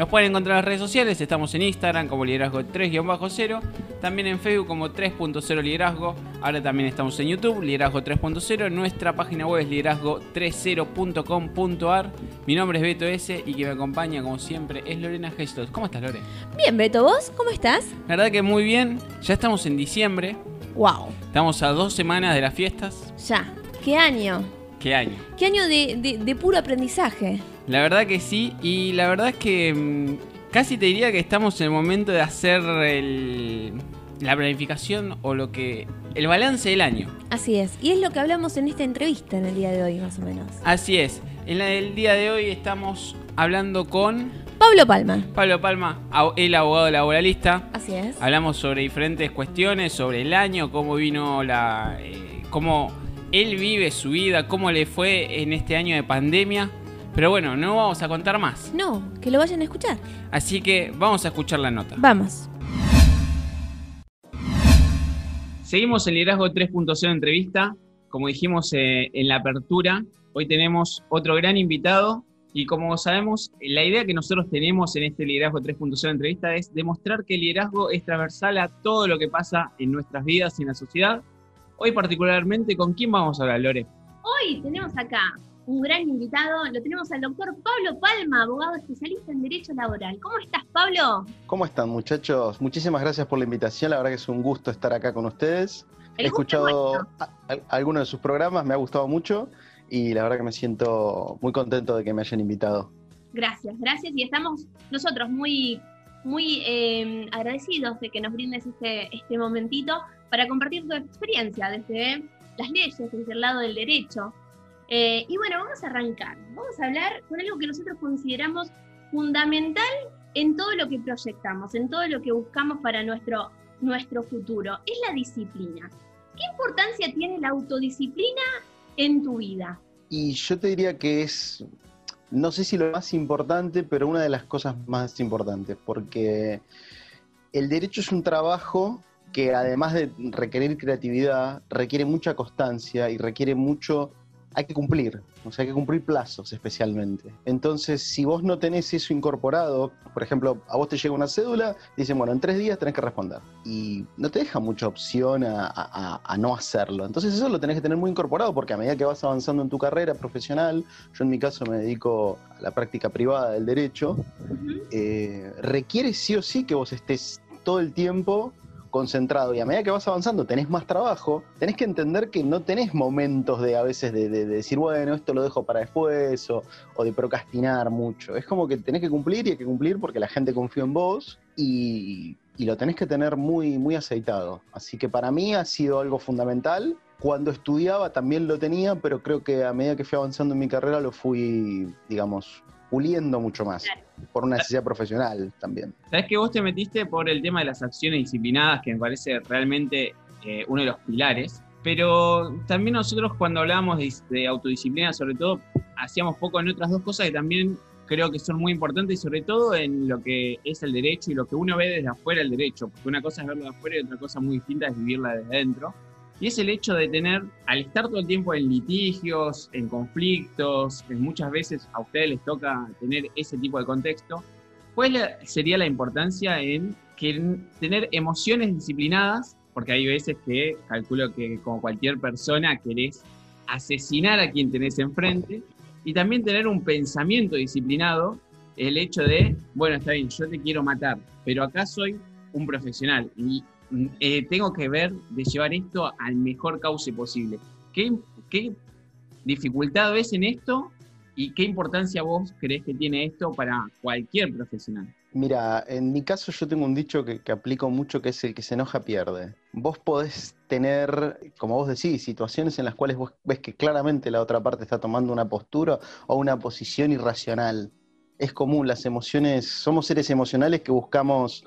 Nos pueden encontrar en las redes sociales, estamos en Instagram como liderazgo 3-0, también en Facebook como 3.0 liderazgo, ahora también estamos en YouTube, liderazgo 3.0, nuestra página web es liderazgo30.com.ar, mi nombre es Beto S y quien me acompaña como siempre es Lorena Gestos. ¿Cómo estás Lore? Bien, Beto, ¿vos cómo estás? La verdad que muy bien, ya estamos en diciembre, Wow, estamos a dos semanas de las fiestas, ya. ¿Qué año? ¿qué año? ¿Qué año de, de- de puro aprendizaje? La verdad que sí, y la verdad es que mm, casi te diría que estamos en el momento de hacer el- la planificación o lo que... el balance del año. Así es. Y es lo que hablamos en esta entrevista en el día de hoy, más o menos. Así es, en la del día de hoy estamos hablando con Pablo Palma. Pablo Palma, el abogado laboralista. Así es. Hablamos sobre diferentes cuestiones, sobre el año, cómo vino la... eh, cómo él vive su vida, cómo le fue en este año de pandemia. Pero bueno, no vamos a contar más. No, que lo vayan a escuchar. Así que vamos a escuchar la nota. Vamos. Seguimos el liderazgo 3.0 entrevista. Como dijimos eh, en la apertura, hoy tenemos otro gran invitado. Y como sabemos, la idea que nosotros tenemos en este liderazgo 3.0 entrevista es demostrar que el liderazgo es transversal a todo lo que pasa en nuestras vidas y en la sociedad. Hoy particularmente, ¿con quién vamos a hablar, Lore? Hoy tenemos acá un gran invitado, lo tenemos al doctor Pablo Palma, abogado especialista en Derecho Laboral. ¿Cómo estás, Pablo? ¿Cómo están muchachos? Muchísimas gracias por la invitación, la verdad que es un gusto estar acá con ustedes. El He escuchado algunos de sus programas, me ha gustado mucho y la verdad que me siento muy contento de que me hayan invitado. Gracias, gracias. Y estamos nosotros muy, muy eh, agradecidos de que nos brindes este, este momentito para compartir tu experiencia desde las leyes, desde el lado del derecho. Eh, y bueno, vamos a arrancar. Vamos a hablar con algo que nosotros consideramos fundamental en todo lo que proyectamos, en todo lo que buscamos para nuestro, nuestro futuro. Es la disciplina. ¿Qué importancia tiene la autodisciplina en tu vida? Y yo te diría que es, no sé si lo más importante, pero una de las cosas más importantes, porque el derecho es un trabajo que además de requerir creatividad, requiere mucha constancia y requiere mucho, hay que cumplir, o sea, hay que cumplir plazos especialmente. Entonces, si vos no tenés eso incorporado, por ejemplo, a vos te llega una cédula, dicen, bueno, en tres días tenés que responder. Y no te deja mucha opción a, a- a- a no hacerlo. Entonces, eso lo tenés que tener muy incorporado, porque a medida que vas avanzando en tu carrera profesional, yo en mi caso me dedico a la práctica privada del derecho, eh, requiere sí o sí que vos estés todo el tiempo concentrado y a medida que vas avanzando tenés más trabajo, tenés que entender que no tenés momentos de a veces de, de- de decir, bueno, esto lo dejo para después o, o de procrastinar mucho. Es como que tenés que cumplir y hay que cumplir porque la gente confía en vos y, y lo tenés que tener muy, muy aceitado. Así que para mí ha sido algo fundamental. Cuando estudiaba también lo tenía, pero creo que a medida que fui avanzando en mi carrera lo fui, digamos, puliendo mucho más Claro. por una necesidad profesional también. Sabes que vos te metiste por el tema de las acciones disciplinadas, que me parece realmente eh, uno de los pilares. Pero también nosotros cuando hablábamos de, de autodisciplina, sobre todo, hacíamos poco en otras dos cosas que también creo que son muy importantes, y sobre todo en lo que es el derecho y lo que uno ve desde afuera del derecho, porque una cosa es verlo de afuera y otra cosa muy distinta es vivirla desde adentro. Y es el hecho de tener, al estar todo el tiempo en litigios, en conflictos, que muchas veces a ustedes les toca tener ese tipo de contexto, ¿cuál sería la importancia en que, tener emociones disciplinadas? Porque hay veces que calculo que como cualquier persona querés asesinar a quien tenés enfrente y también tener un pensamiento disciplinado, el hecho de, bueno, está bien, yo te quiero matar, pero acá soy un profesional y eh, tengo que ver de llevar esto al mejor cauce posible. ¿Qué, qué dificultad ves en esto y qué importancia vos crees que tiene esto para cualquier profesional? Mira, en mi caso yo tengo un dicho que, que aplico mucho que es el que se enoja pierde. Vos podés tener, como vos decís, situaciones en las cuales vos ves que claramente la otra parte está tomando una postura o una posición irracional. es común, las emociones, somos seres emocionales que buscamos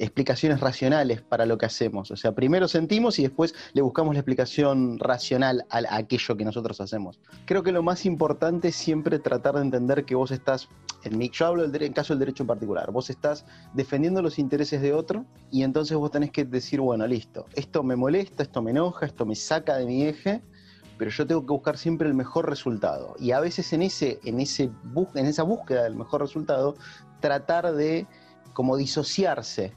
explicaciones racionales para lo que hacemos. O sea, primero sentimos y después le buscamos la explicación racional a, aquello que nosotros hacemos. Creo que lo más importante es siempre tratar de entender que vos estás, en mi, yo hablo del, en caso del derecho en particular, vos estás defendiendo los intereses de otro y entonces vos tenés que decir, bueno, listo, esto me molesta, esto me enoja, esto me saca de mi eje, pero yo tengo que buscar siempre el mejor resultado. Y a veces en, ese, en, ese, en esa búsqueda del mejor resultado, tratar de como disociarse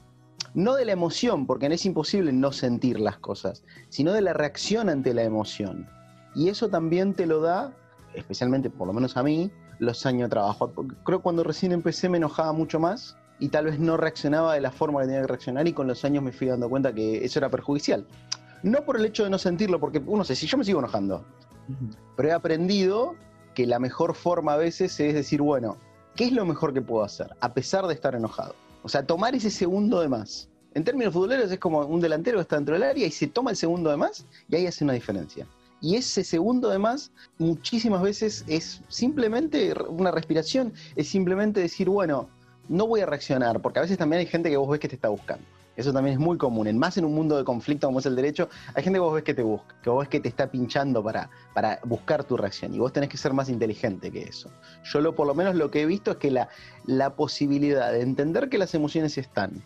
no de la emoción, porque es imposible no sentir las cosas, sino de la reacción ante la emoción. Y eso también te lo da, especialmente por lo menos a mí, los años de trabajo. Creo que cuando recién empecé me enojaba mucho más y tal vez no reaccionaba de la forma que tenía que reaccionar y con los años me fui dando cuenta que eso era perjudicial. No por el hecho de no sentirlo, porque uno sé, si yo me sigo enojando, pero he aprendido que la mejor forma a veces es decir, bueno, ¿qué es lo mejor que puedo hacer a pesar de estar enojado? O sea, tomar ese segundo de más. En términos futboleros es como un delantero que está dentro del área y se toma el segundo de más y ahí hace una diferencia. Y ese segundo de más muchísimas veces es simplemente una respiración, es simplemente decir, bueno, no voy a reaccionar, porque a veces también hay gente que vos ves que te está buscando. Eso también es muy común. En más en un mundo de conflicto como es el derecho, hay gente que vos ves que te busca, que vos ves que te está pinchando para, para buscar tu reacción. Y vos tenés que ser más inteligente que eso. Yo lo, por lo menos lo que he visto es que la, la posibilidad de entender que las emociones están,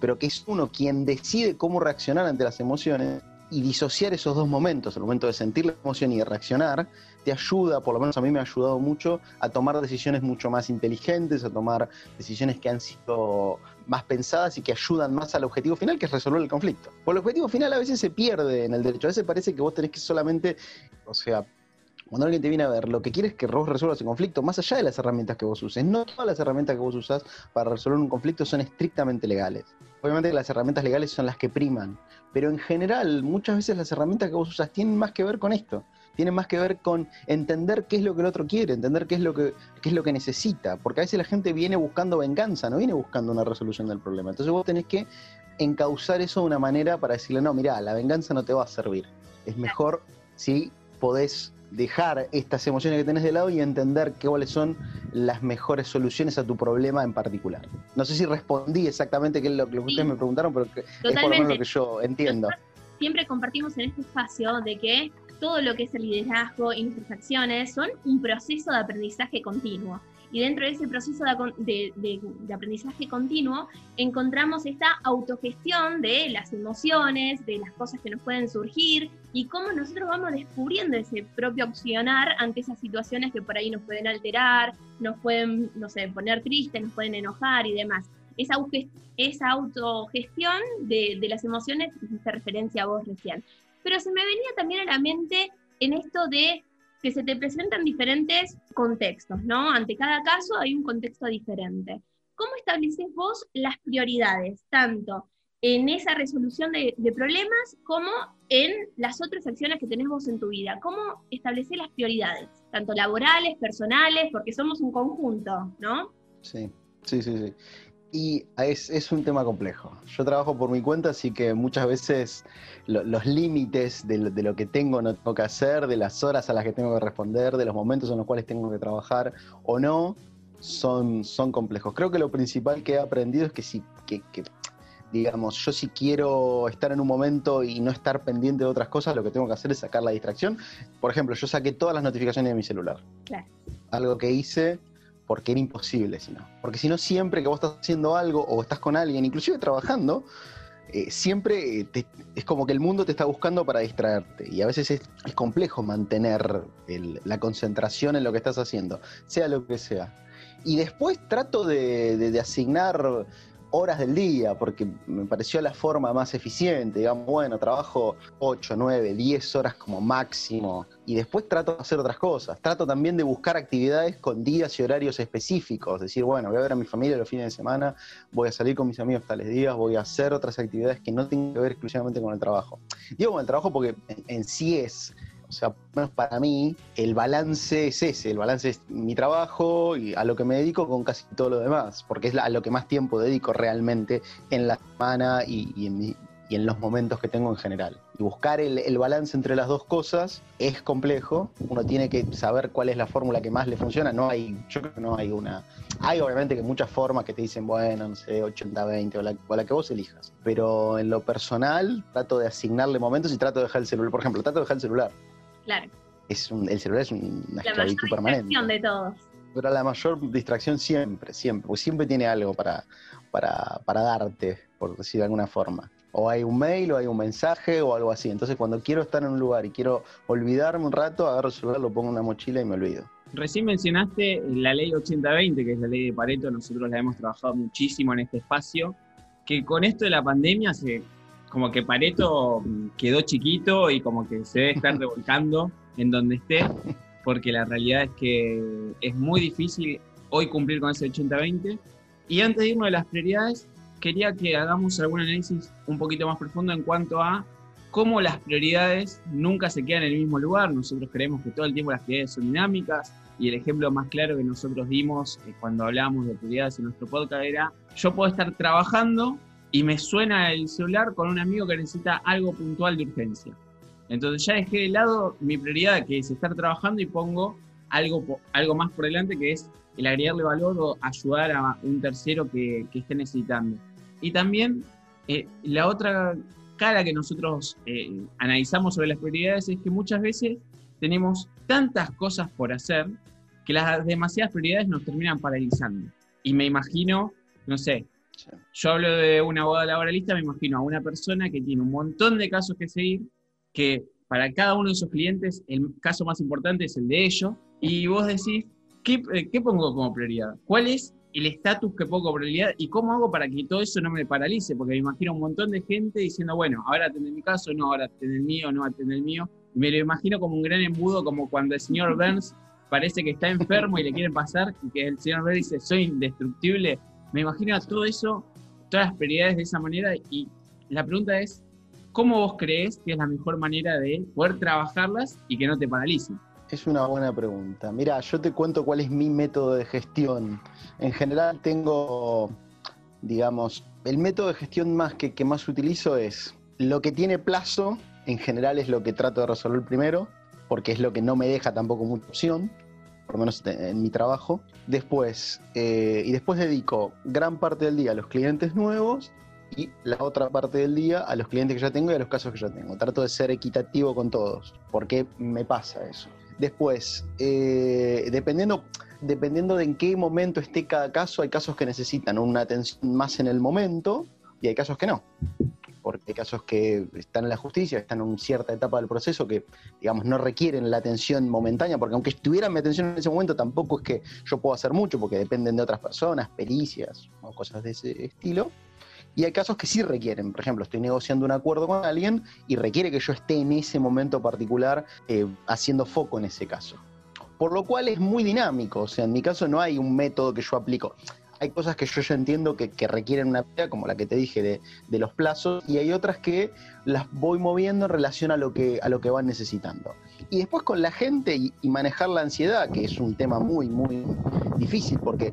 pero que es uno quien decide cómo reaccionar ante las emociones, y disociar esos dos momentos, el momento de sentir la emoción y de reaccionar, te ayuda, por lo menos a mí me ha ayudado mucho, a tomar decisiones mucho más inteligentes, a tomar decisiones que han sido más pensadas y que ayudan más al objetivo final, que es resolver el conflicto. Por el objetivo final a veces se pierde en el derecho, a veces parece que vos tenés que solamente, o sea, cuando alguien te viene a ver, lo que quiere es que vos resuelvas el conflicto, más allá de las herramientas que vos uses. No todas las herramientas que vos usás para resolver un conflicto son estrictamente legales. Obviamente las herramientas legales son las que priman, pero en general muchas veces las herramientas que vos usas tienen más que ver con esto, tienen más que ver con entender qué es lo que el otro quiere, entender qué es lo que, qué es lo que necesita, porque a veces la gente viene buscando venganza, no viene buscando una resolución del problema. Entonces vos tenés que encauzar eso de una manera para decirle, no, mira, la venganza no te va a servir. Es mejor si podés dejar estas emociones que tenés de lado y entender cuáles son las mejores soluciones a tu problema en particular. No sé si respondí exactamente qué es lo que ustedes me preguntaron, pero es por lo menos lo que yo entiendo. siempre compartimos en este espacio de que todo lo que es el liderazgo y nuestras acciones son un proceso de aprendizaje continuo. Y dentro de ese proceso de, aprendizaje continuo encontramos esta autogestión de las emociones, de las cosas que nos pueden surgir y cómo nosotros vamos descubriendo ese propio opcionar ante esas situaciones que por ahí nos pueden alterar, nos pueden, no sé, poner tristes, nos pueden enojar y demás. Esa, esa autogestión de, de las emociones hiciste referencia a vos recién. Pero se me venía también a la mente en esto de que se te presentan diferentes contextos, ¿no? Ante cada caso hay un contexto diferente. ¿Cómo estableces vos las prioridades, tanto en esa resolución de, problemas como en las otras acciones que tenés vos en tu vida? ¿Cómo estableces las prioridades, tanto laborales, personales, porque somos un conjunto, ¿no? Sí, sí, sí, sí. Y es, un tema complejo. Yo trabajo por mi cuenta, así que muchas veces los límites de, lo que tengo no tengo que hacer, de las horas a las que tengo que responder, de los momentos en los cuales tengo que trabajar o no, son, son complejos. Creo que lo principal que he aprendido es que si, que, digamos, yo si quiero estar en un momento y no estar pendiente de otras cosas, lo que tengo que hacer es sacar la distracción. Por ejemplo, yo saqué todas las notificaciones de mi celular. Claro. Algo que hice porque era imposible si no. Porque si no, siempre que vos estás haciendo algo o estás con alguien, inclusive trabajando, eh, siempre es como que el mundo te está buscando para distraerte. Y a veces es, complejo mantener la concentración en lo que estás haciendo, sea lo que sea. Y después trato de asignar horas del día, porque me pareció la forma más eficiente, digamos, bueno, trabajo 8, 9, 10 horas como máximo, y después trato de hacer otras cosas. Trato también de buscar actividades con días y horarios específicos, decir, bueno, voy a ver a mi familia los fines de semana, voy a salir con mis amigos tales días, voy a hacer otras actividades que no tengan que ver exclusivamente con el trabajo. Digo con el trabajo porque en sí es o sea, para mí, el balance es ese, el balance es mi trabajo y a lo que me dedico con casi todo lo demás, porque es a lo que más tiempo dedico realmente en la semana y, en, los momentos que tengo en general. Y buscar el, el balance entre las dos cosas es complejo. Uno tiene que saber cuál es la fórmula que más le funciona. No hay, yo creo que no hay una. Hay obviamente que muchas formas que te dicen, bueno, no sé, 80-20 o la, o la que vos elijas. Pero en lo personal, trato de asignarle momentos y trato de dejar el celular. Por ejemplo, trato de dejar el celular. Claro. Es un- el celular es un- una La esclavitud mayor permanente. distracción de todos. Pero la mayor distracción siempre, siempre, porque siempre tiene algo para, para, para darte, por decir de alguna forma. O hay un mail, o hay un mensaje, o algo así. Entonces, cuando quiero estar en un lugar y quiero olvidarme un rato, agarro el celular, lo pongo en una mochila y me olvido. Recién mencionaste la ley 80-20, que es la ley de Pareto, nosotros la hemos trabajado muchísimo en este espacio, que con esto de la pandemia se, como que Pareto quedó chiquito y como que se debe estar revolcando en donde esté, porque la realidad es que es muy difícil hoy cumplir con ese 80-20. Y antes de irnos de las prioridades, quería que hagamos algún análisis un poquito más profundo en cuanto a cómo las prioridades nunca se quedan en el mismo lugar. Nosotros creemos que todo el tiempo las prioridades son dinámicas y el ejemplo más claro que nosotros dimos eh, cuando hablábamos de prioridades en nuestro podcast era, yo puedo estar trabajando y me suena el celular con un amigo que necesita algo puntual de urgencia. Entonces ya dejé de lado mi prioridad, que es estar trabajando y pongo algo, algo más por delante, que es el agregarle valor o ayudar a un tercero que, que esté necesitando. Y también eh, la otra cara que nosotros eh, analizamos sobre las prioridades es que muchas veces tenemos tantas cosas por hacer que las demasiadas prioridades nos terminan paralizando. Y me imagino, no sé, Sí. yo hablo de una boda laboralista, me imagino a una persona que tiene un montón de casos que seguir, que para cada uno de esos clientes el caso más importante es el de ellos, y vos decís, ¿qué, eh, qué pongo como prioridad? ¿Cuál es el estatus que pongo como prioridad y cómo hago para que todo eso no me paralice? Porque me imagino un montón de gente diciendo, bueno, ahora atende mi caso, no, ahora atende el mío, no atende el mío. Y me lo imagino como un gran embudo, como cuando el señor Burns parece que está enfermo y le quieren pasar, y que el señor Burns dice, soy indestructible. Me imagino todo eso, todas las prioridades de esa manera, y la pregunta es, ¿cómo vos crees que es la mejor manera de poder trabajarlas y que no te paralicen? Es una buena pregunta. Mira, yo te cuento cuál es mi método de gestión. En general tengo, digamos, el método de gestión más que, que más utilizo es lo que tiene plazo, en general es lo que trato de resolver primero, porque es lo que no me deja tampoco mucha opción, por lo menos en mi trabajo. Después, eh, y después dedico gran parte del día a los clientes nuevos y la otra parte del día a los clientes que ya tengo y a los casos que ya tengo. Trato de ser equitativo con todos, porque me pasa eso. Después, eh, dependiendo, dependiendo de en qué momento esté cada caso, hay casos que necesitan una atención más en el momento y hay casos que no. Hay casos que están en la justicia, están en cierta etapa del proceso que, digamos, no requieren la atención momentánea, porque aunque estuvieran mi atención en ese momento, tampoco es que yo pueda hacer mucho, porque dependen de otras personas, pericias o cosas de ese estilo. Y hay casos que sí requieren, por ejemplo, estoy negociando un acuerdo con alguien y requiere que yo esté en ese momento particular eh, haciendo foco en ese caso. Por lo cual es muy dinámico, o sea, en mi caso no hay un método que yo aplico. Hay cosas que yo ya entiendo que, requieren una pelea, como la que te dije de, los plazos, y hay otras que las voy moviendo en relación a lo que, a lo que van necesitando. Y después con la gente y, manejar la ansiedad, que es un tema muy, muy difícil, porque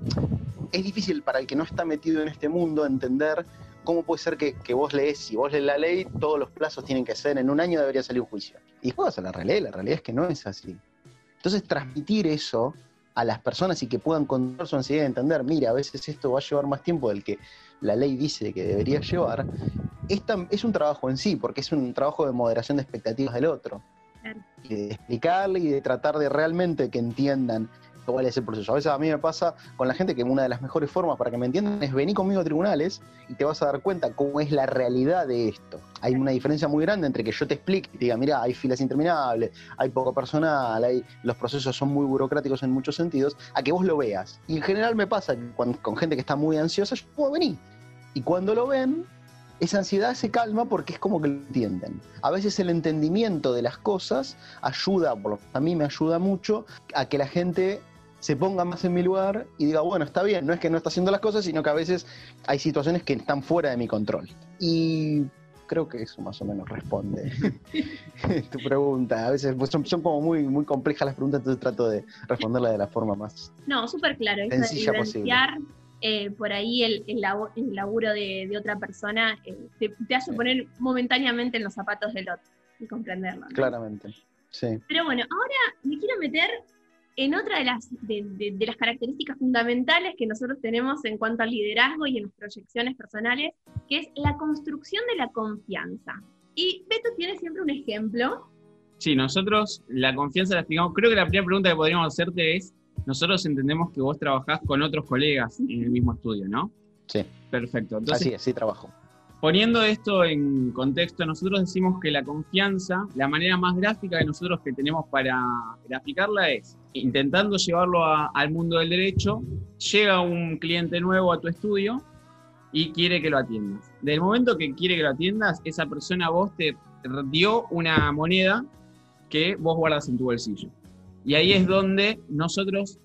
es difícil para el que no está metido en este mundo entender cómo puede ser que, vos lees, si vos lees la ley, todos los plazos tienen que ser, en un año debería salir un juicio. Y vas a la realidad, la realidad es que no es así. Entonces transmitir eso a las personas y que puedan controlar su ansiedad y entender, mira, a veces esto va a llevar más tiempo del que la ley dice que debería llevar, es, tam- es un trabajo en sí, porque es un trabajo de moderación de expectativas del otro. Y de explicarle y de tratar de realmente que entiendan cuál es el proceso. A veces a mí me pasa con la gente que una de las mejores formas para que me entiendan es venir conmigo a tribunales y te vas a dar cuenta cómo es la realidad de esto. Hay una diferencia muy grande entre que yo te explique y diga, mira, hay filas interminables, hay poco personal, los procesos son muy burocráticos en muchos sentidos, a que vos lo veas. Y en general me pasa con gente que está muy ansiosa, yo puedo venir. Y cuando lo ven, esa ansiedad se calma porque es como que lo entienden. A veces el entendimiento de las cosas ayuda, a mí me ayuda mucho, a que la gente se ponga más en mi lugar y diga, bueno, está bien, no es que no está haciendo las cosas, sino que a veces hay situaciones que están fuera de mi control. Y creo que eso más o menos responde tu pregunta. A veces pues, son, son como muy, muy complejas las preguntas, entonces trato de responderla de la forma más... No, súper claro. Sencilla posible. vivenciar eh, por ahí el, el, laburo de, otra persona eh, te, hace poner momentáneamente en los zapatos del otro y comprenderlo. Claramente, sí. Pero bueno, ahora me quiero meter en otra de las, de, las características fundamentales que nosotros tenemos en cuanto al liderazgo y en las proyecciones personales, que es la construcción de la confianza. Y Beto tiene siempre un ejemplo. Sí, nosotros la confianza la explicamos. Creo que la primera pregunta que podríamos hacerte es nosotros entendemos que vos trabajás con otros colegas en el mismo estudio, ¿no? Sí. Perfecto. Entonces, Así es, sí trabajo. Poniendo esto en contexto, nosotros decimos que la confianza, la manera más gráfica de nosotros que tenemos para graficarla es intentando llevarlo al mundo del derecho, llega un cliente nuevo a tu estudio y quiere que lo atiendas. Del momento que quiere que lo atiendas, esa persona vos te dio una moneda que vos guardas en tu bolsillo. Y ahí es donde nosotros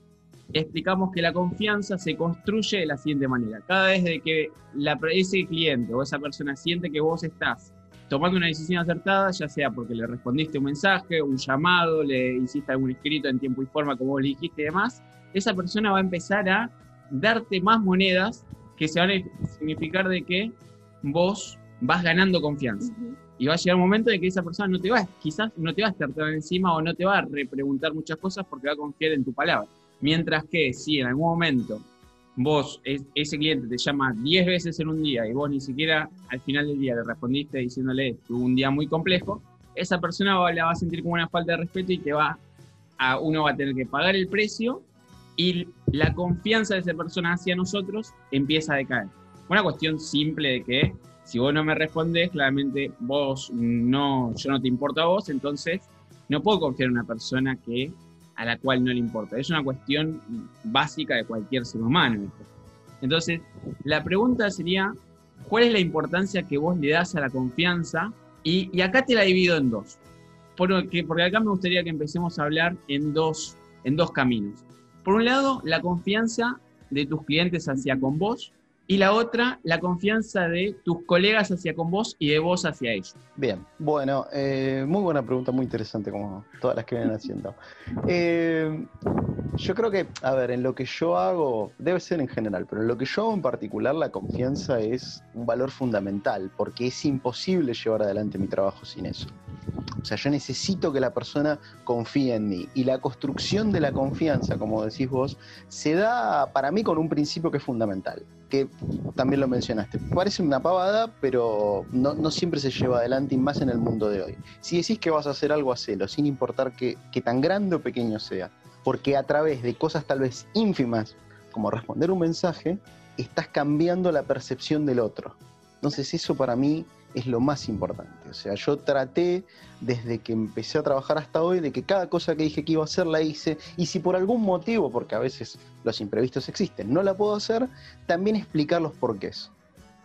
explicamos que la confianza se construye de la siguiente manera. Cada vez de que la, ese cliente o esa persona siente que vos estás tomando una decisión acertada, ya sea porque le respondiste un mensaje, un llamado, le hiciste algún escrito en tiempo y forma como vos le dijiste y demás, esa persona va a empezar a darte más monedas que se van a significar de que vos vas ganando confianza. Y va a llegar un momento de que esa persona no te va, quizás no te va a estar tan encima o no te va a repreguntar muchas cosas porque va a confiar en tu palabra. Mientras que si en algún momento vos, ese cliente te llama 10 veces en un día y vos ni siquiera al final del día le respondiste diciéndole tuvo un día muy complejo, esa persona la va a sentir como una falta de respeto y te va a, uno va a tener que pagar el precio y la confianza de esa persona hacia nosotros empieza a decaer. Una cuestión simple de que si vos no me respondes, claramente vos no, yo no te importa a vos, entonces no puedo confiar en una persona que, a la cual no le importa. Es una cuestión básica de cualquier ser humano. Entonces, la pregunta sería, ¿cuál es la importancia que vos le das a la confianza? Y, acá te la divido en dos. Porque, porque acá me gustaría que empecemos a hablar en dos, en dos caminos. Por un lado, la confianza de tus clientes hacia con vos y la otra, la confianza de tus colegas hacia con vos y de vos hacia ellos. Bien, bueno, eh, muy buena pregunta, muy interesante como todas las que vienen haciendo. Eh, yo creo que, a ver, en lo que yo hago, debe ser en general, pero en lo que yo hago en particular, la confianza es un valor fundamental, porque es imposible llevar adelante mi trabajo sin eso. O sea, yo necesito que la persona confíe en mí. Y la construcción de la confianza, como decís vos, se da para mí con un principio que es fundamental que también lo mencionaste. Parece una pavada, pero no, siempre se lleva adelante y más en el mundo de hoy. Si decís que vas a hacer algo, hacelo, sin importar que, que tan grande o pequeño sea. Porque a través de cosas tal vez ínfimas, como responder un mensaje, estás cambiando la percepción del otro. Entonces eso para mí es lo más importante. O sea, yo traté desde que empecé a trabajar hasta hoy de que cada cosa que dije que iba a hacer la hice y si por algún motivo, porque a veces los imprevistos existen, no la puedo hacer, también explicar los porqués.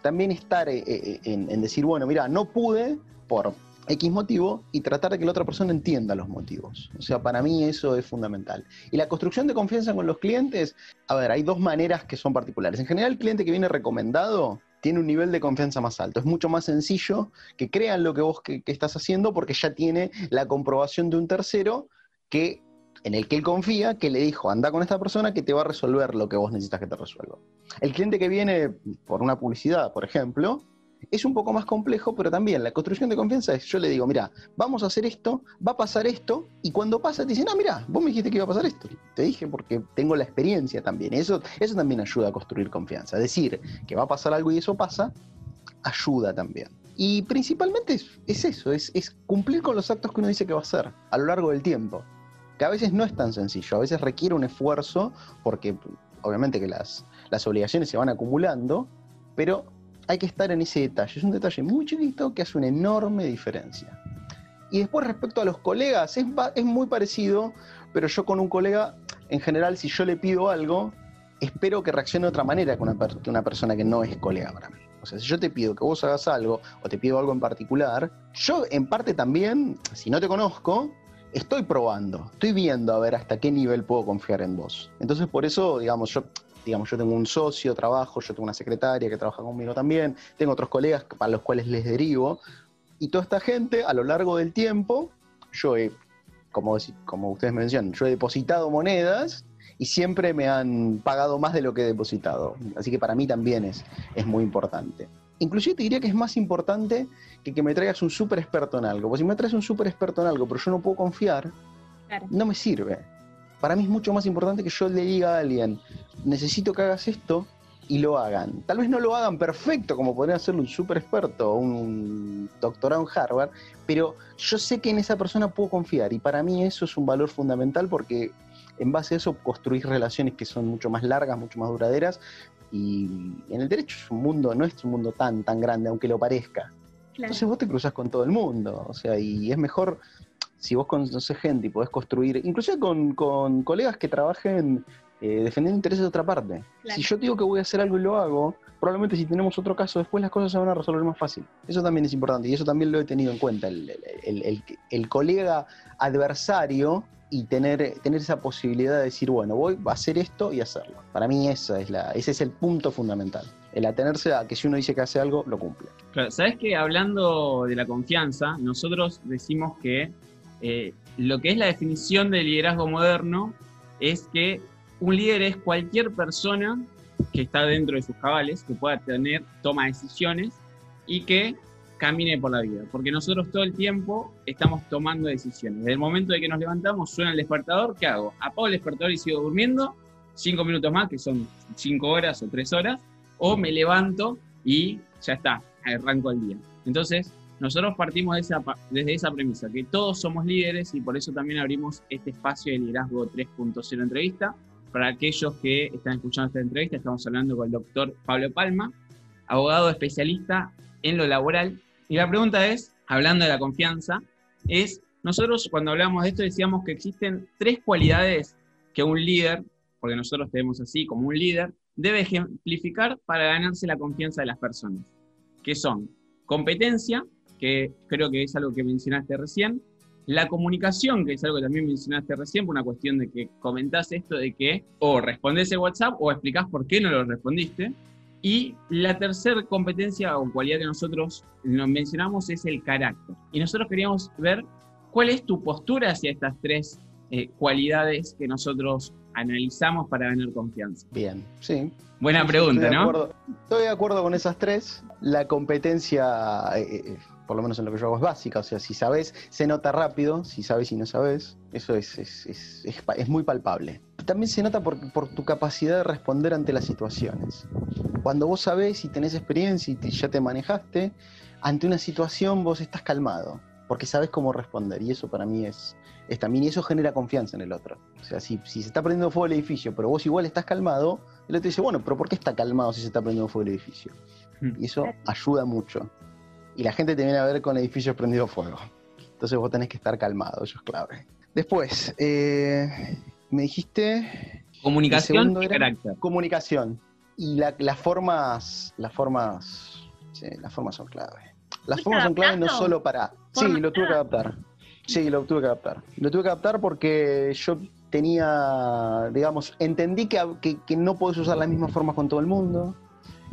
También estar eh, eh, en, en decir, bueno, mira, no pude por X motivo y tratar de que la otra persona entienda los motivos. O sea, para mí eso es fundamental. Y la construcción de confianza con los clientes, a ver, hay dos maneras que son particulares. En general, el cliente que viene recomendado tiene un nivel de confianza más alto. Es mucho más sencillo que crean lo que vos que, estás haciendo porque ya tiene la comprobación de un tercero que en el que él confía, que le dijo, anda con esta persona que te va a resolver lo que vos necesitas que te resuelva. El cliente que viene por una publicidad, por ejemplo, es un poco más complejo, pero también la construcción de confianza es, yo le digo, mira, vamos a hacer esto, va a pasar esto, y cuando pasa te dicen, ah, mira, vos me dijiste que iba a pasar esto. Te dije porque tengo la experiencia también. Eso, eso también ayuda a construir confianza. Decir que va a pasar algo y eso pasa, ayuda también. Y principalmente es, eso, es, cumplir con los actos que uno dice que va a hacer a lo largo del tiempo. Que a veces no es tan sencillo, a veces requiere un esfuerzo, porque obviamente que las, las obligaciones se van acumulando, pero hay que estar en ese detalle. Es un detalle muy chiquito que hace una enorme diferencia. Y después respecto a los colegas, es, es muy parecido, pero yo con un colega, en general, si yo le pido algo, espero que reaccione de otra manera que una, que una persona que no es colega para mí. O sea, si yo te pido que vos hagas algo o te pido algo en particular, yo en parte también, si no te conozco, estoy probando, estoy viendo a ver hasta qué nivel puedo confiar en vos. Entonces, por eso, digamos, yo digamos, yo tengo un socio, trabajo, yo tengo una secretaria que trabaja conmigo también, tengo otros colegas para los cuales les derivo, y toda esta gente a lo largo del tiempo, yo he, como, como ustedes mencionan, yo he depositado monedas y siempre me han pagado más de lo que he depositado. Así que para mí también es, es muy importante. Inclusive te diría que es más importante que que me traigas un súper experto en algo. Porque si me traes un súper experto en algo, pero yo no puedo confiar, Claro. no me sirve. Para mí es mucho más importante que yo le diga a alguien, necesito que hagas esto y lo hagan. Tal vez no lo hagan perfecto, como podría hacerlo un súper experto o un doctorado en Harvard, pero yo sé que en esa persona puedo confiar y para mí eso es un valor fundamental porque en base a eso construís relaciones que son mucho más largas, mucho más duraderas y en el derecho es un mundo, no es un mundo tan, tan grande, aunque lo parezca. Claro. Entonces vos te cruzas con todo el mundo, o sea, y es mejor si vos conoces gente y podés construir, inclusive con, con colegas que trabajen eh, defendiendo intereses de otra parte. Claro. Si yo te digo que voy a hacer algo y lo hago, probablemente si tenemos otro caso después las cosas se van a resolver más fácil. Eso también es importante y eso también lo he tenido en cuenta, el, el- el- el- el colega adversario y tener, tener esa posibilidad de decir, bueno, voy a hacer esto y hacerlo. Para mí esa es la, ese es el punto fundamental, el atenerse a que si uno dice que hace algo, lo cumple. Claro, sabes que hablando de la confianza, nosotros decimos que eh, lo que es la definición del liderazgo moderno es que un líder es cualquier persona que está dentro de sus cabales, que pueda tener toma de decisiones y que camine por la vida. Porque nosotros todo el tiempo estamos tomando decisiones. Desde el momento de que nos levantamos, suena el despertador, ¿qué hago? Apago el despertador y sigo durmiendo, cinco minutos más, que son cinco horas o tres horas, o me levanto y ya está, arranco el día. Entonces, nosotros partimos desde esa premisa, que todos somos líderes y por eso también abrimos este espacio de liderazgo 3.0 entrevista. Para aquellos que están escuchando esta entrevista, estamos hablando con el doctor Pablo Palma, abogado especialista en lo laboral. Y la pregunta es, hablando de la confianza, es, nosotros cuando hablamos de esto decíamos que existen tres cualidades que un líder, porque nosotros tenemos así como un líder, debe ejemplificar para ganarse la confianza de las personas, que son competencia, que creo que es algo que mencionaste recién, la comunicación, que es algo que también mencionaste recién, por una cuestión de que comentás esto de que o respondés el WhatsApp o explicás por qué no lo respondiste. Y la tercera competencia o cualidad que nosotros nos mencionamos es el carácter. Y nosotros queríamos ver cuál es tu postura hacia estas tres eh, cualidades que nosotros analizamos para ganar confianza. Bien, sí. Buena Sí, pregunta, estoy ¿no? Estoy de acuerdo con esas tres. La competencia, eh, eh, por lo menos en lo que yo hago, es básica. O sea, si sabes, se nota rápido. Si sabes y no sabes, eso es, es, es- es muy palpable. También se nota por, por tu capacidad de responder ante las situaciones. Cuando vos sabés y tenés experiencia y te- ya te manejaste, ante una situación vos estás calmado, porque sabés cómo responder. Y eso para mí es, es también, y eso genera confianza en el otro. O sea, si, si se está prendiendo fuego el edificio, pero vos igual estás calmado, el otro dice, bueno, pero ¿por qué está calmado si se está prendiendo fuego el edificio? Y eso ayuda mucho. Y la gente te viene a ver con edificios prendidos fuego. Entonces vos tenés que estar calmado, eso es clave. Después, eh, me dijiste Comunicación y carácter. comunicación. Y la- las formas, las formas, sí, las formas son clave. Las ¿Fuiste formas son clave no solo para... Sí, ¿Formas lo tuve que adaptar. Sí, lo tuve que adaptar. Lo tuve que adaptar porque yo tenía, digamos, entendí que, que, que no podés usar las mismas formas con todo el mundo.